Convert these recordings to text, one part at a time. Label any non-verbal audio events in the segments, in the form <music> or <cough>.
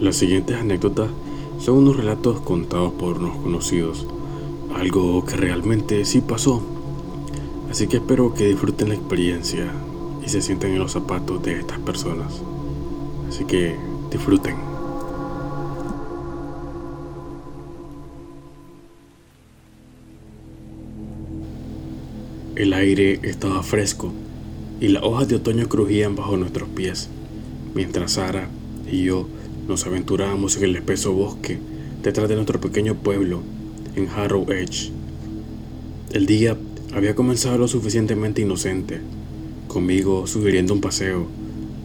Las siguientes anécdotas son unos relatos contados por unos conocidos, algo que realmente sí pasó. Así que espero que disfruten la experiencia y se sienten en los zapatos de estas personas. Así que disfruten. El aire estaba fresco y las hojas de otoño crujían bajo nuestros pies, mientras Sara y yo nos aventurábamos en el espeso bosque detrás de nuestro pequeño pueblo, en Harrow Edge. El día había comenzado lo suficientemente inocente, conmigo sugiriendo un paseo,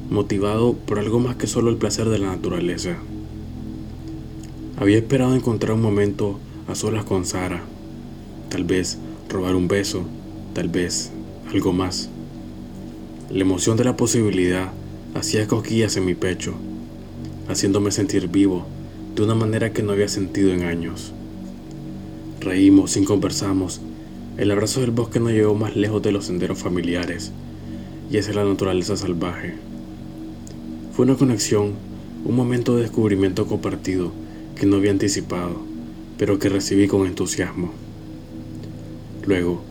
motivado por algo más que solo el placer de la naturaleza. Había esperado encontrar un momento a solas con Sara, tal vez robar un beso, tal vez algo más. La emoción de la posibilidad hacía cosquillas en mi pecho haciéndome sentir vivo de una manera que no había sentido en años. Reímos, sin conversamos. El abrazo del bosque nos llevó más lejos de los senderos familiares y es la naturaleza salvaje. Fue una conexión, un momento de descubrimiento compartido que no había anticipado, pero que recibí con entusiasmo. Luego,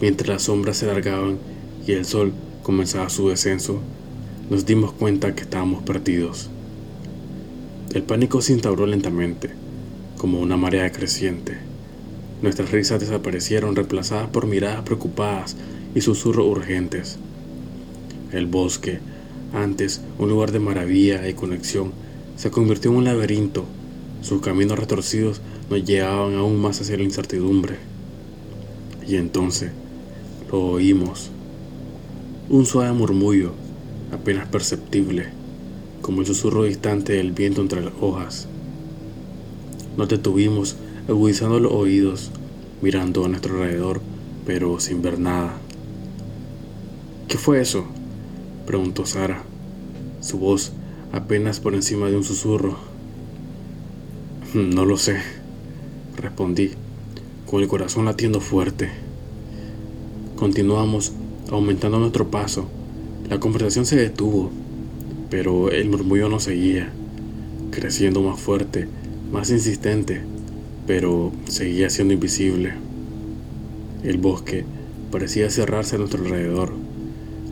mientras las sombras se alargaban y el sol comenzaba su descenso, nos dimos cuenta que estábamos perdidos. El pánico se instauró lentamente, como una marea creciente. Nuestras risas desaparecieron reemplazadas por miradas preocupadas y susurros urgentes. El bosque, antes un lugar de maravilla y conexión, se convirtió en un laberinto. Sus caminos retorcidos nos llevaban aún más hacia la incertidumbre. Y entonces lo oímos. Un suave murmullo, apenas perceptible como el susurro distante del viento entre las hojas. Nos detuvimos, agudizando los oídos, mirando a nuestro alrededor, pero sin ver nada. ¿Qué fue eso? preguntó Sara, su voz apenas por encima de un susurro. No lo sé, respondí, con el corazón latiendo fuerte. Continuamos aumentando nuestro paso. La conversación se detuvo pero el murmullo no seguía, creciendo más fuerte, más insistente, pero seguía siendo invisible. El bosque parecía cerrarse a nuestro alrededor,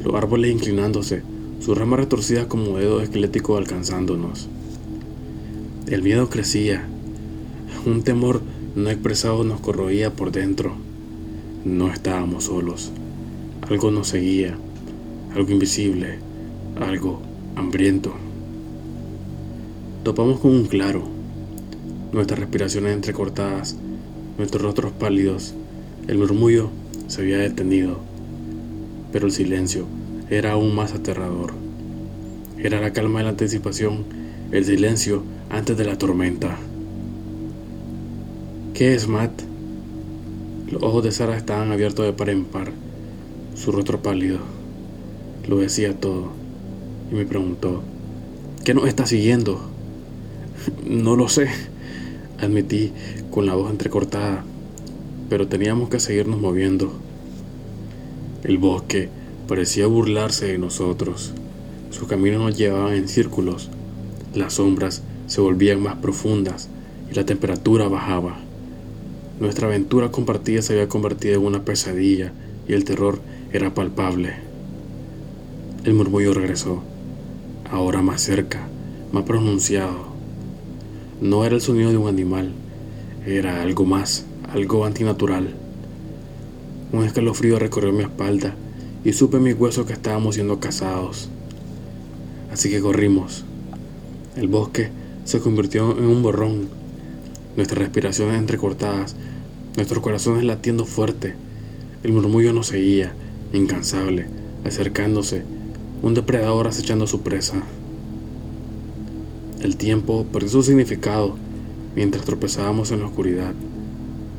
los árboles inclinándose, sus ramas retorcidas como dedos esqueléticos alcanzándonos. El miedo crecía, un temor no expresado nos corroía por dentro. No estábamos solos, algo nos seguía, algo invisible, algo hambriento. Topamos con un claro, nuestras respiraciones entrecortadas, nuestros rostros pálidos, el murmullo se había detenido, pero el silencio era aún más aterrador. Era la calma de la anticipación, el silencio antes de la tormenta. ¿Qué es, Matt? Los ojos de Sara estaban abiertos de par en par, su rostro pálido. Lo decía todo y me preguntó, ¿qué nos está siguiendo? No lo sé, admití con la voz entrecortada, pero teníamos que seguirnos moviendo. El bosque parecía burlarse de nosotros. Sus caminos nos llevaban en círculos. Las sombras se volvían más profundas y la temperatura bajaba. Nuestra aventura compartida se había convertido en una pesadilla y el terror era palpable. El murmullo regresó ahora más cerca, más pronunciado. No era el sonido de un animal, era algo más, algo antinatural. Un escalofrío recorrió mi espalda y supe en mis huesos que estábamos siendo cazados. Así que corrimos. El bosque se convirtió en un borrón, nuestras respiraciones entrecortadas, nuestros corazones latiendo fuerte. El murmullo nos seguía, incansable, acercándose un depredador acechando a su presa. El tiempo perdió su significado mientras tropezábamos en la oscuridad,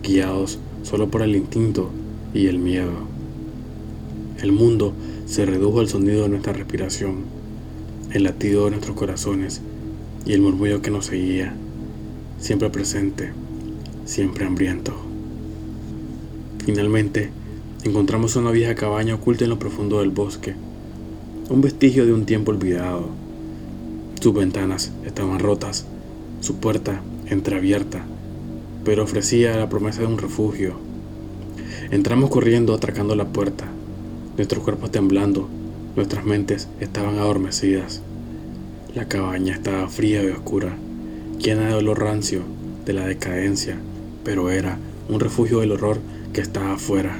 guiados solo por el instinto y el miedo. El mundo se redujo al sonido de nuestra respiración, el latido de nuestros corazones y el murmullo que nos seguía, siempre presente, siempre hambriento. Finalmente, encontramos una vieja cabaña oculta en lo profundo del bosque un vestigio de un tiempo olvidado. Sus ventanas estaban rotas su puerta entreabierta, pero ofrecía la promesa de un refugio. Entramos corriendo atracando la puerta, nuestros cuerpos temblando, nuestras mentes estaban adormecidas. La cabaña estaba fría y oscura, llena de olor rancio, de la decadencia, pero era un refugio del horror que estaba afuera.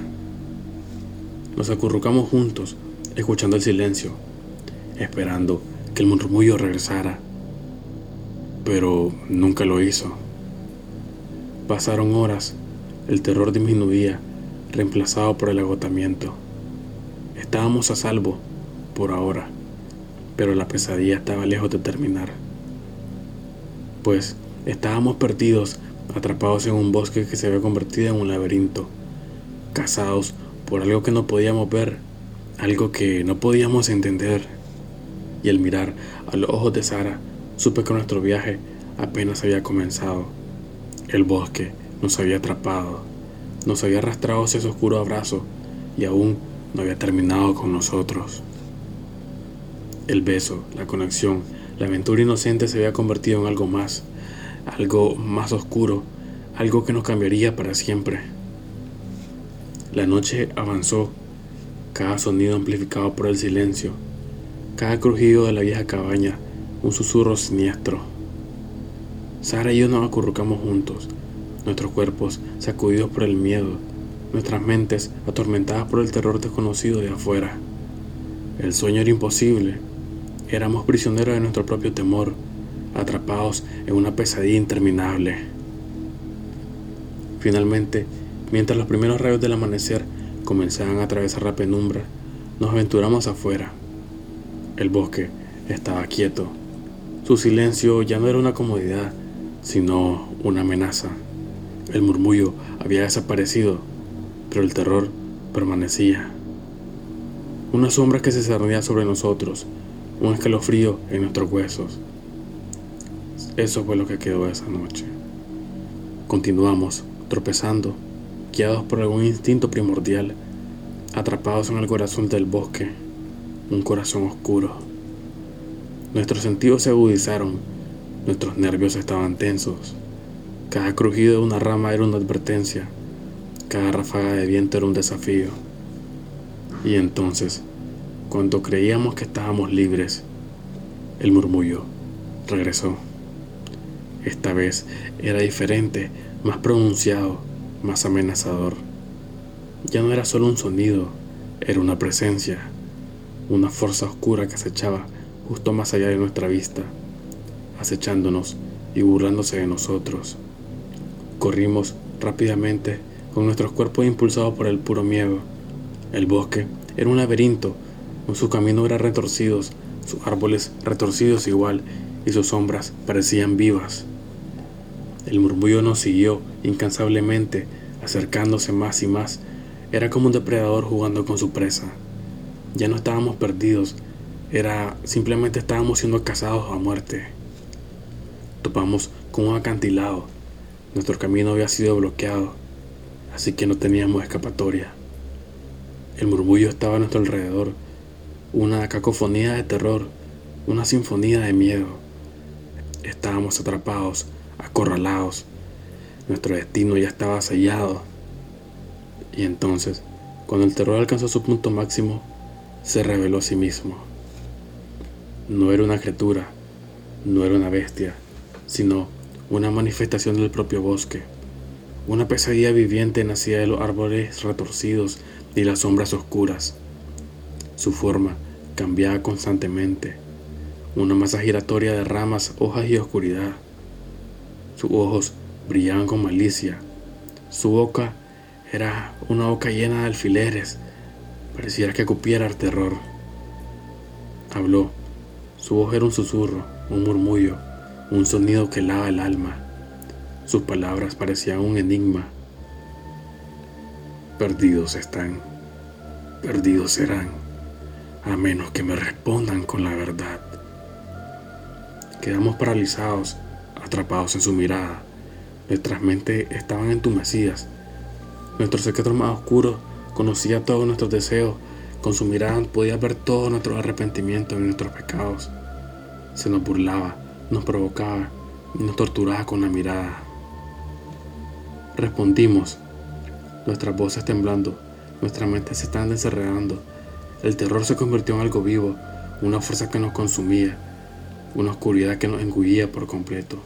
Nos acurrucamos juntos, escuchando el silencio, esperando que el murmullo regresara, pero nunca lo hizo. Pasaron horas, el terror disminuía, reemplazado por el agotamiento. Estábamos a salvo, por ahora, pero la pesadilla estaba lejos de terminar. Pues estábamos perdidos, atrapados en un bosque que se había convertido en un laberinto, cazados por algo que no podíamos ver, algo que no podíamos entender. Y al mirar a los ojos de Sara, supe que nuestro viaje apenas había comenzado. El bosque nos había atrapado, nos había arrastrado hacia ese oscuro abrazo y aún no había terminado con nosotros. El beso, la conexión, la aventura inocente se había convertido en algo más, algo más oscuro, algo que nos cambiaría para siempre. La noche avanzó, cada sonido amplificado por el silencio, cada crujido de la vieja cabaña, un susurro siniestro. Sara y yo nos acurrucamos juntos, nuestros cuerpos sacudidos por el miedo, nuestras mentes atormentadas por el terror desconocido de afuera. El sueño era imposible, éramos prisioneros de nuestro propio temor, atrapados en una pesadilla interminable. Finalmente, Mientras los primeros rayos del amanecer comenzaban a atravesar la penumbra, nos aventuramos afuera. El bosque estaba quieto. Su silencio ya no era una comodidad, sino una amenaza. El murmullo había desaparecido, pero el terror permanecía. Una sombra que se cernía sobre nosotros, un escalofrío en nuestros huesos. Eso fue lo que quedó esa noche. Continuamos, tropezando guiados por algún instinto primordial, atrapados en el corazón del bosque, un corazón oscuro. Nuestros sentidos se agudizaron, nuestros nervios estaban tensos. Cada crujido de una rama era una advertencia, cada ráfaga de viento era un desafío. Y entonces, cuando creíamos que estábamos libres, el murmullo regresó. Esta vez era diferente, más pronunciado más amenazador. Ya no era solo un sonido, era una presencia, una fuerza oscura que acechaba justo más allá de nuestra vista, acechándonos y burlándose de nosotros. Corrimos rápidamente con nuestros cuerpos impulsados por el puro miedo. El bosque era un laberinto, con sus caminos eran retorcidos, sus árboles retorcidos igual y sus sombras parecían vivas. El murmullo nos siguió incansablemente, acercándose más y más. Era como un depredador jugando con su presa. Ya no estábamos perdidos, era simplemente estábamos siendo cazados a muerte. Topamos con un acantilado. Nuestro camino había sido bloqueado, así que no teníamos escapatoria. El murmullo estaba a nuestro alrededor, una cacofonía de terror, una sinfonía de miedo. Estábamos atrapados acorralados. Nuestro destino ya estaba sellado. Y entonces, cuando el terror alcanzó su punto máximo, se reveló a sí mismo. No era una criatura, no era una bestia, sino una manifestación del propio bosque. Una pesadilla viviente nacía de los árboles retorcidos y las sombras oscuras. Su forma cambiaba constantemente, una masa giratoria de ramas, hojas y oscuridad. Sus ojos brillaban con malicia. Su boca era una boca llena de alfileres. Pareciera que cupiera el terror. Habló. Su voz era un susurro, un murmullo, un sonido que lava el alma. Sus palabras parecían un enigma. Perdidos están, perdidos serán, a menos que me respondan con la verdad. Quedamos paralizados atrapados en su mirada. Nuestras mentes estaban entumecidas. Nuestro secreto más oscuro conocía todos nuestros deseos. Con su mirada podía ver todo nuestro arrepentimiento y nuestros pecados. Se nos burlaba, nos provocaba, y nos torturaba con la mirada. Respondimos, nuestras voces temblando, nuestras mentes se estaban desenredando. El terror se convirtió en algo vivo, una fuerza que nos consumía, una oscuridad que nos engullía por completo.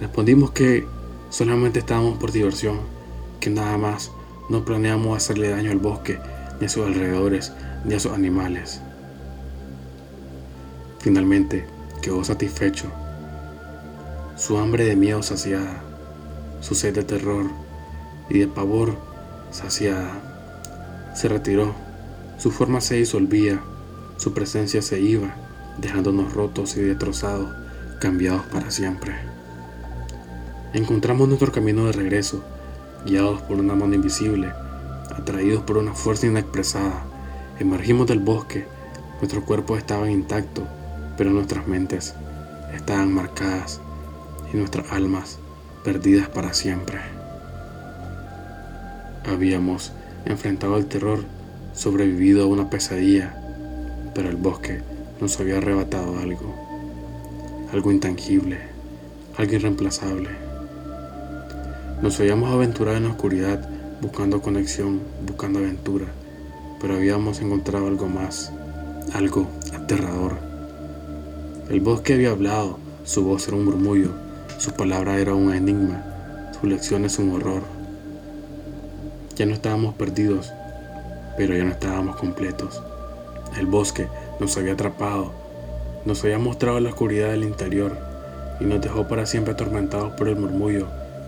Respondimos que solamente estábamos por diversión, que nada más no planeamos hacerle daño al bosque, ni a sus alrededores, ni a sus animales. Finalmente quedó satisfecho su hambre de miedo saciada, su sed de terror y de pavor saciada. Se retiró, su forma se disolvía, su presencia se iba, dejándonos rotos y destrozados, cambiados para siempre. Encontramos nuestro camino de regreso, guiados por una mano invisible, atraídos por una fuerza inexpresada. Emergimos del bosque, nuestro cuerpo estaba intacto, pero nuestras mentes estaban marcadas y nuestras almas perdidas para siempre. Habíamos enfrentado al terror, sobrevivido a una pesadilla, pero el bosque nos había arrebatado algo, algo intangible, algo irreemplazable. Nos habíamos aventurado en la oscuridad buscando conexión, buscando aventura, pero habíamos encontrado algo más, algo aterrador. El bosque había hablado, su voz era un murmullo, su palabra era un enigma, su lección es un horror. Ya no estábamos perdidos, pero ya no estábamos completos. El bosque nos había atrapado, nos había mostrado la oscuridad del interior y nos dejó para siempre atormentados por el murmullo,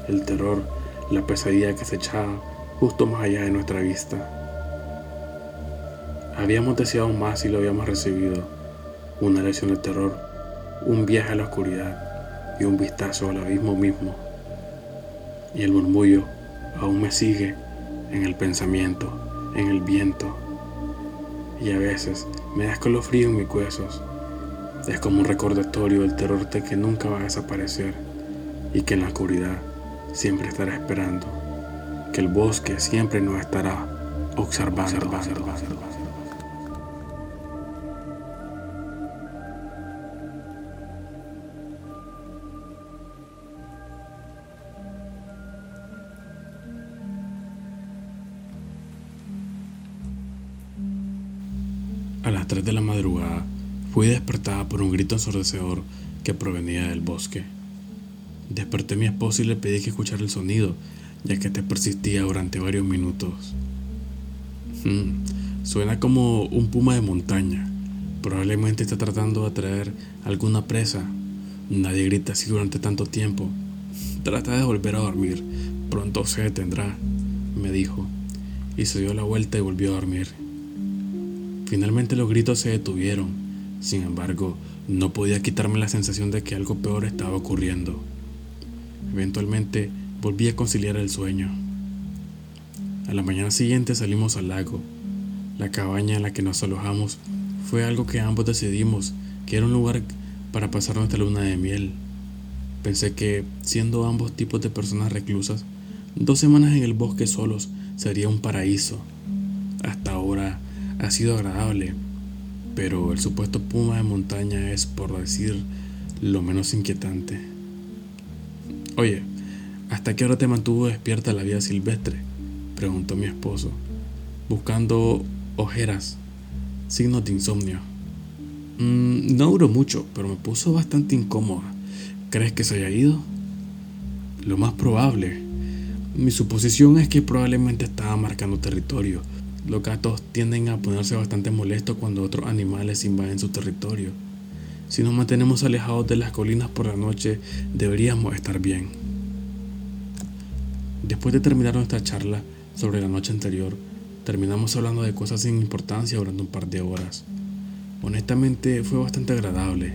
el terror, la pesadilla que se echaba justo más allá de nuestra vista. Habíamos deseado más y lo habíamos recibido, una lección de terror, un viaje a la oscuridad y un vistazo al abismo mismo. Y el murmullo aún me sigue en el pensamiento, en el viento. Y a veces me da escalofrío en mis huesos. Es como un recordatorio del terror de que nunca va a desaparecer y que en la oscuridad siempre estará esperando, que el bosque siempre nos estará observando. observando. A las 3 de la madrugada fui despertada por un grito ensordecedor que provenía del bosque. Desperté a mi esposo y le pedí que escuchara el sonido, ya que este persistía durante varios minutos. Hmm, suena como un puma de montaña. Probablemente está tratando de atraer alguna presa. Nadie grita así durante tanto tiempo. Trata de volver a dormir. Pronto se detendrá, me dijo, y se dio la vuelta y volvió a dormir. Finalmente los gritos se detuvieron. Sin embargo, no podía quitarme la sensación de que algo peor estaba ocurriendo. Eventualmente volví a conciliar el sueño. A la mañana siguiente salimos al lago. La cabaña en la que nos alojamos fue algo que ambos decidimos que era un lugar para pasar nuestra luna de miel. Pensé que, siendo ambos tipos de personas reclusas, dos semanas en el bosque solos sería un paraíso. Hasta ahora ha sido agradable, pero el supuesto puma de montaña es, por decir, lo menos inquietante. Oye, ¿hasta qué hora te mantuvo despierta la vida silvestre? preguntó mi esposo, buscando ojeras, signos de insomnio. Mm, no duró mucho, pero me puso bastante incómoda. ¿Crees que se haya ido? Lo más probable. Mi suposición es que probablemente estaba marcando territorio los gatos tienden a ponerse bastante molestos cuando otros animales invaden su territorio. Si nos mantenemos alejados de las colinas por la noche, deberíamos estar bien. Después de terminar nuestra charla sobre la noche anterior, terminamos hablando de cosas sin importancia durante un par de horas. Honestamente fue bastante agradable.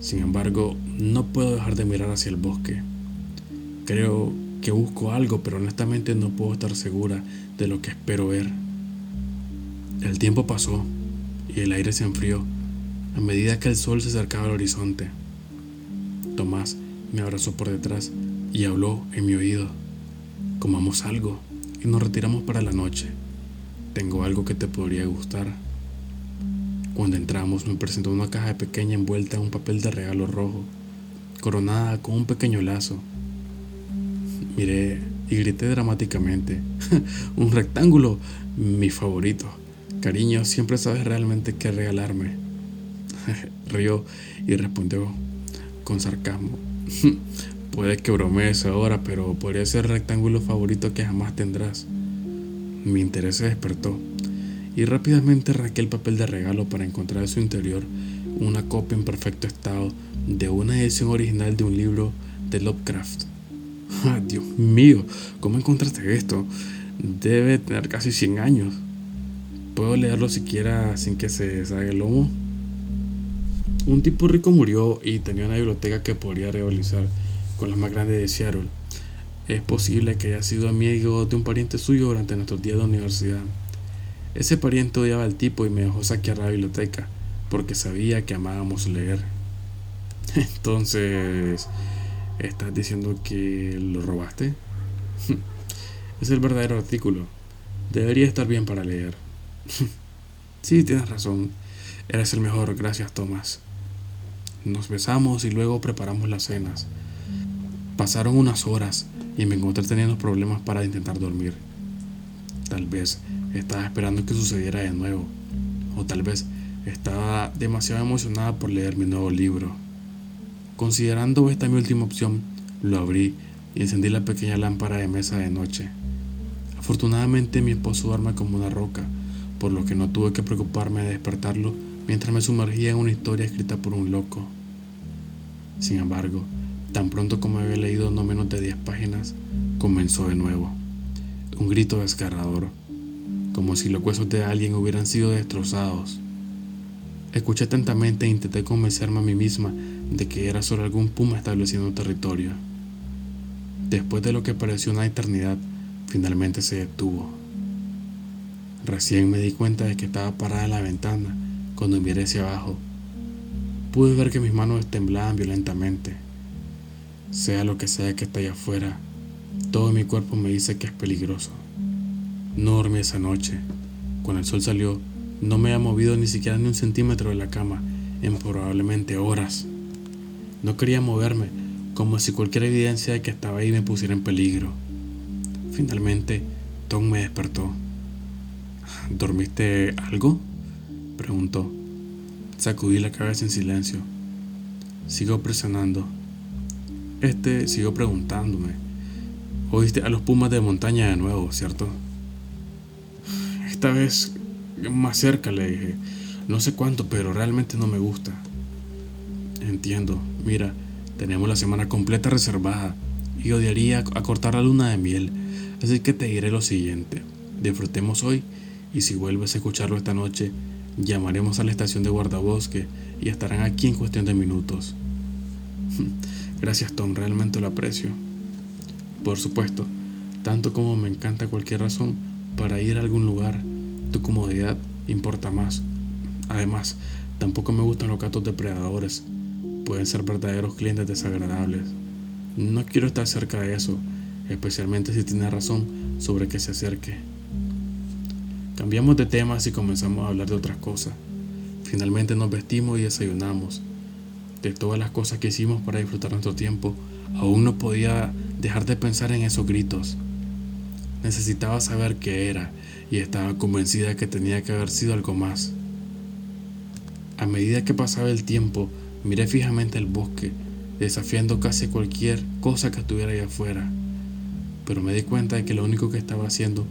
Sin embargo, no puedo dejar de mirar hacia el bosque. Creo que busco algo, pero honestamente no puedo estar segura de lo que espero ver. El tiempo pasó y el aire se enfrió a medida que el sol se acercaba al horizonte. Tomás me abrazó por detrás y habló en mi oído. Comamos algo y nos retiramos para la noche. Tengo algo que te podría gustar. Cuando entramos me presentó una caja pequeña envuelta en un papel de regalo rojo, coronada con un pequeño lazo. Miré y grité dramáticamente, <laughs> un rectángulo, mi favorito. Cariño, siempre sabes realmente qué regalarme. <laughs> Rió y respondió con sarcasmo. <laughs> Puede que bromees ahora, pero podría ser el rectángulo favorito que jamás tendrás. Mi interés se despertó y rápidamente rasqué el papel de regalo para encontrar en su interior una copia en perfecto estado de una edición original de un libro de Lovecraft. <laughs> Ah, Dios mío, ¿cómo encontraste esto? Debe tener casi 100 años. ¿Puedo leerlo siquiera sin que se deshaga el lomo? Un tipo rico murió y tenía una biblioteca que podría realizar con la más grande de Seattle. Es posible que haya sido amigo de un pariente suyo durante nuestros días de universidad. Ese pariente odiaba al tipo y me dejó saquear la biblioteca porque sabía que amábamos leer. <laughs> Entonces, ¿estás diciendo que lo robaste? <laughs> es el verdadero artículo. Debería estar bien para leer. <laughs> sí, tienes razón. Eres el mejor. Gracias, Tomás. Nos besamos y luego preparamos las cenas. Pasaron unas horas y me encontré teniendo problemas para intentar dormir. Tal vez estaba esperando que sucediera de nuevo, o tal vez estaba demasiado emocionada por leer mi nuevo libro. Considerando esta mi última opción, lo abrí y encendí la pequeña lámpara de mesa de noche. Afortunadamente mi esposo duerme como una roca, por lo que no tuve que preocuparme de despertarlo mientras me sumergía en una historia escrita por un loco. Sin embargo, tan pronto como había leído no menos de 10 páginas, comenzó de nuevo. Un grito desgarrador como si los huesos de alguien hubieran sido destrozados. Escuché atentamente e intenté convencerme a mí misma de que era solo algún puma estableciendo territorio. Después de lo que pareció una eternidad, finalmente se detuvo. Recién me di cuenta de que estaba parada en la ventana cuando miré hacia abajo. Pude ver que mis manos temblaban violentamente. Sea lo que sea que está allá afuera, todo mi cuerpo me dice que es peligroso. No dormí esa noche. Cuando el sol salió, no me había movido ni siquiera ni un centímetro de la cama en probablemente horas. No quería moverme, como si cualquier evidencia de que estaba ahí me pusiera en peligro. Finalmente, Tom me despertó. ¿Dormiste algo? Preguntó. Sacudí la cabeza en silencio. Sigo presionando. Este siguió preguntándome. Oíste a los pumas de montaña de nuevo, ¿cierto? Esta vez más cerca le dije, no sé cuánto, pero realmente no me gusta. Entiendo, mira, tenemos la semana completa reservada y odiaría acortar la luna de miel, así que te diré lo siguiente, disfrutemos hoy y si vuelves a escucharlo esta noche, llamaremos a la estación de guardabosque y estarán aquí en cuestión de minutos. <laughs> Gracias Tom, realmente lo aprecio. Por supuesto, tanto como me encanta cualquier razón para ir a algún lugar, tu comodidad importa más. Además, tampoco me gustan los gatos depredadores. Pueden ser verdaderos clientes desagradables. No quiero estar cerca de eso, especialmente si tiene razón sobre que se acerque. Cambiamos de temas y comenzamos a hablar de otras cosas. Finalmente nos vestimos y desayunamos. De todas las cosas que hicimos para disfrutar nuestro tiempo, aún no podía dejar de pensar en esos gritos. Necesitaba saber qué era y estaba convencida que tenía que haber sido algo más. A medida que pasaba el tiempo, miré fijamente el bosque, desafiando casi cualquier cosa que estuviera allá afuera. Pero me di cuenta de que lo único que estaba haciendo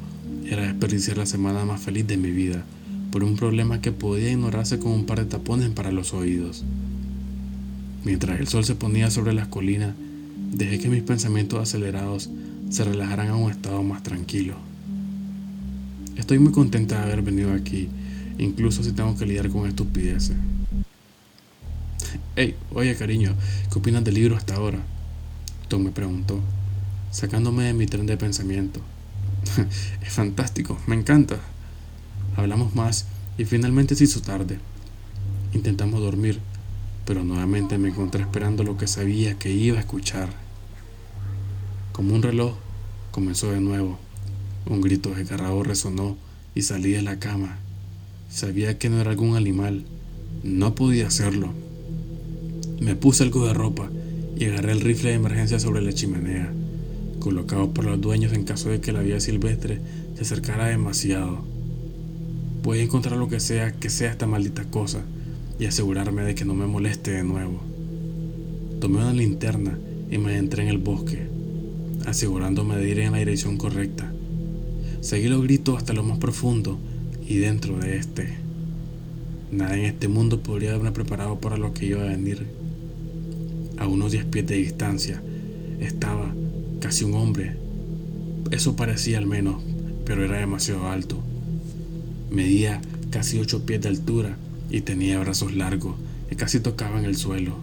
era desperdiciar la semana más feliz de mi vida por un problema que podía ignorarse con un par de tapones para los oídos. Mientras el sol se ponía sobre las colinas, dejé que mis pensamientos acelerados se relajarán a un estado más tranquilo. Estoy muy contenta de haber venido aquí, incluso si tengo que lidiar con estupideces. Hey, oye cariño, ¿qué opinas del libro hasta ahora? Tom me preguntó, sacándome de mi tren de pensamiento. <laughs> es fantástico, me encanta. Hablamos más y finalmente se hizo tarde. Intentamos dormir, pero nuevamente me encontré esperando lo que sabía que iba a escuchar. Como un reloj, comenzó de nuevo. Un grito desgarrado resonó y salí de la cama. Sabía que no era algún animal. No podía hacerlo. Me puse algo de ropa y agarré el rifle de emergencia sobre la chimenea, colocado por los dueños en caso de que la vía silvestre se acercara demasiado. Voy a encontrar lo que sea que sea esta maldita cosa y asegurarme de que no me moleste de nuevo. Tomé una linterna y me entré en el bosque, asegurándome de ir en la dirección correcta. Seguí los gritos hasta lo más profundo y dentro de este. Nada en este mundo podría haberme preparado para lo que iba a venir. A unos 10 pies de distancia estaba casi un hombre. Eso parecía al menos, pero era demasiado alto. Medía casi 8 pies de altura y tenía brazos largos que casi tocaban el suelo.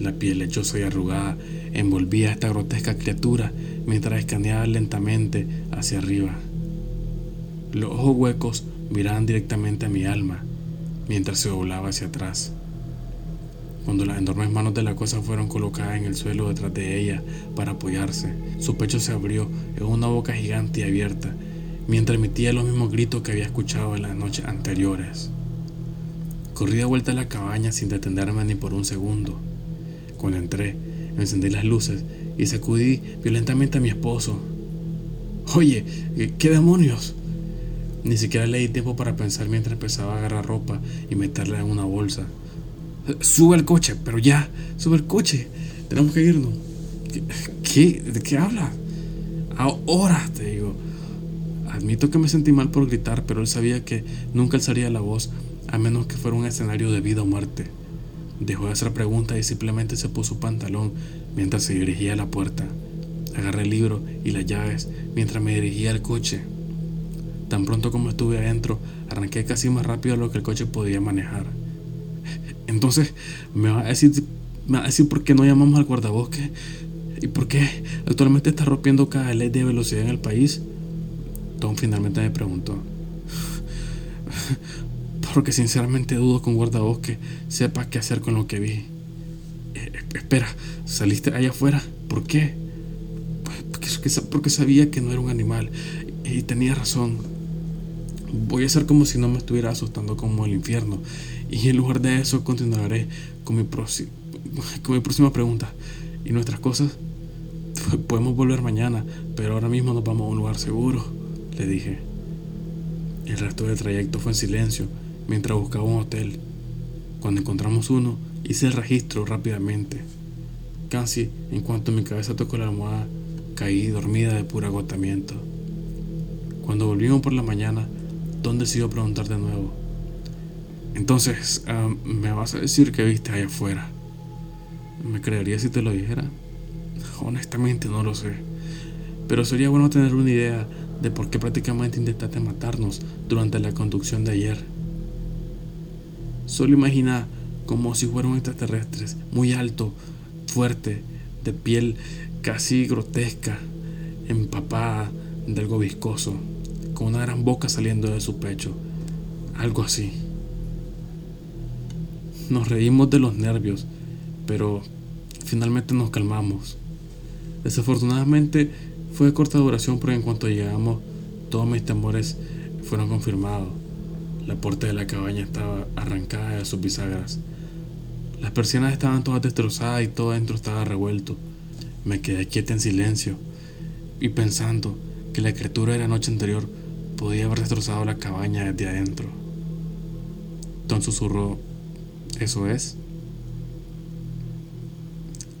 La piel lechosa y arrugada envolvía a esta grotesca criatura mientras escaneaba lentamente hacia arriba. Los ojos huecos miraban directamente a mi alma mientras se doblaba hacia atrás. Cuando las enormes manos de la cosa fueron colocadas en el suelo detrás de ella para apoyarse, su pecho se abrió en una boca gigante y abierta, mientras emitía los mismos gritos que había escuchado en las noches anteriores. Corrí de vuelta a la cabaña sin detenerme ni por un segundo. Cuando entré, encendí las luces y sacudí violentamente a mi esposo. Oye, ¿qué demonios? Ni siquiera le di tiempo para pensar mientras empezaba a agarrar ropa y meterla en una bolsa. Sube el coche, pero ya, sube el coche. Tenemos que irnos. ¿Qué? ¿De qué habla? Ahora, te digo. Admito que me sentí mal por gritar, pero él sabía que nunca alzaría la voz a menos que fuera un escenario de vida o muerte. Dejó de hacer preguntas y simplemente se puso pantalón mientras se dirigía a la puerta. Agarré el libro y las llaves mientras me dirigía al coche. Tan pronto como estuve adentro, arranqué casi más rápido de lo que el coche podía manejar. Entonces, ¿me va a decir, me va a decir por qué no llamamos al guardabosque? ¿Y por qué actualmente está rompiendo cada ley de velocidad en el país? Tom finalmente me preguntó. <laughs> Porque sinceramente dudo que un guardabosque sepa qué hacer con lo que vi. Eh, espera, ¿saliste allá afuera? ¿Por qué? Porque, porque sabía que no era un animal y tenía razón. Voy a hacer como si no me estuviera asustando como el infierno. Y en lugar de eso continuaré con mi, con mi próxima pregunta. ¿Y nuestras cosas? Podemos volver mañana, pero ahora mismo nos vamos a un lugar seguro, le dije. El resto del trayecto fue en silencio mientras buscaba un hotel. Cuando encontramos uno, hice el registro rápidamente. Casi en cuanto mi cabeza tocó la almohada, caí dormida de puro agotamiento. Cuando volvimos por la mañana, Don decidió preguntar de nuevo. Entonces, ah, ¿me vas a decir que viste allá afuera? ¿Me creería si te lo dijera? Honestamente no lo sé. Pero sería bueno tener una idea de por qué prácticamente intentaste matarnos durante la conducción de ayer. Solo imagina como si fuera un extraterrestre, muy alto, fuerte, de piel casi grotesca, empapada de algo viscoso, con una gran boca saliendo de su pecho, algo así. Nos reímos de los nervios, pero finalmente nos calmamos. Desafortunadamente fue de corta duración porque en cuanto llegamos todos mis temores fueron confirmados. La puerta de la cabaña estaba arrancada de sus bisagras. Las persianas estaban todas destrozadas y todo dentro estaba revuelto. Me quedé quieta en silencio y pensando que la criatura de la noche anterior podía haber destrozado la cabaña desde adentro. Don susurró, ¿eso es?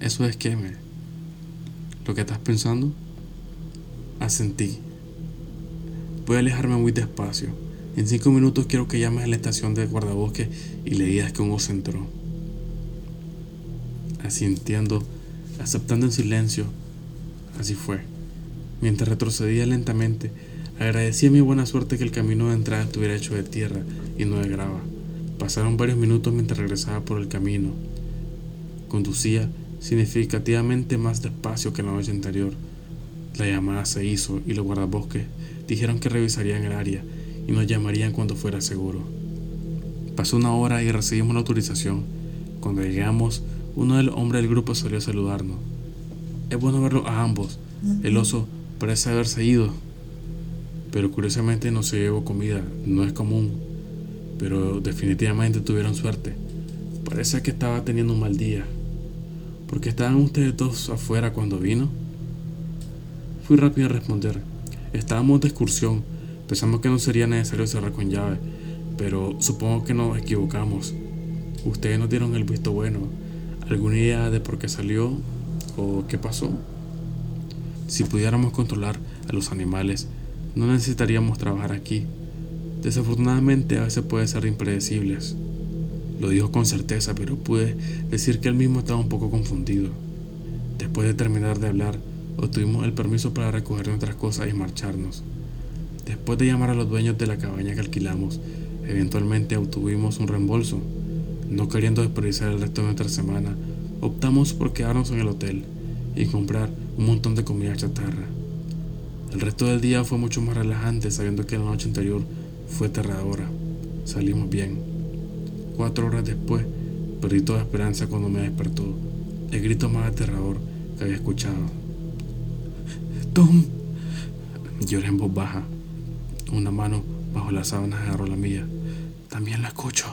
¿Eso es qué, me? ¿Lo que estás pensando? Asentí. Voy a alejarme muy despacio. En cinco minutos quiero que llames a la estación de guardabosque y le digas que un oso entró. Asintiendo, aceptando en silencio, así fue. Mientras retrocedía lentamente, agradecí a mi buena suerte que el camino de entrada estuviera hecho de tierra y no de grava. Pasaron varios minutos mientras regresaba por el camino. Conducía significativamente más despacio que la noche anterior. La llamada se hizo y los guardabosques dijeron que revisarían el área y nos llamarían cuando fuera seguro. Pasó una hora y recibimos la autorización. Cuando llegamos, uno de los hombres del grupo salió a saludarnos. Es bueno verlo a ambos. El oso parece haberse ido, pero curiosamente no se llevó comida, no es común. Pero definitivamente tuvieron suerte. Parece que estaba teniendo un mal día. ¿Por qué estaban ustedes dos afuera cuando vino? Fui rápido a responder. Estábamos de excursión. Pensamos que no sería necesario cerrar con llave, pero supongo que nos equivocamos. Ustedes nos dieron el visto bueno. ¿Alguna idea de por qué salió o qué pasó? Si pudiéramos controlar a los animales, no necesitaríamos trabajar aquí. Desafortunadamente a veces pueden ser impredecibles. Lo dijo con certeza, pero pude decir que él mismo estaba un poco confundido. Después de terminar de hablar, obtuvimos el permiso para recoger nuestras cosas y marcharnos. Después de llamar a los dueños de la cabaña que alquilamos, eventualmente obtuvimos un reembolso. No queriendo desperdiciar el resto de nuestra semana, optamos por quedarnos en el hotel y comprar un montón de comida chatarra. El resto del día fue mucho más relajante sabiendo que la noche anterior fue aterradora. Salimos bien. Cuatro horas después, perdí toda esperanza cuando me despertó el grito más aterrador que había escuchado. Tom. Lloré en voz baja. Una mano bajo las sábanas agarró la mía. También la escucho.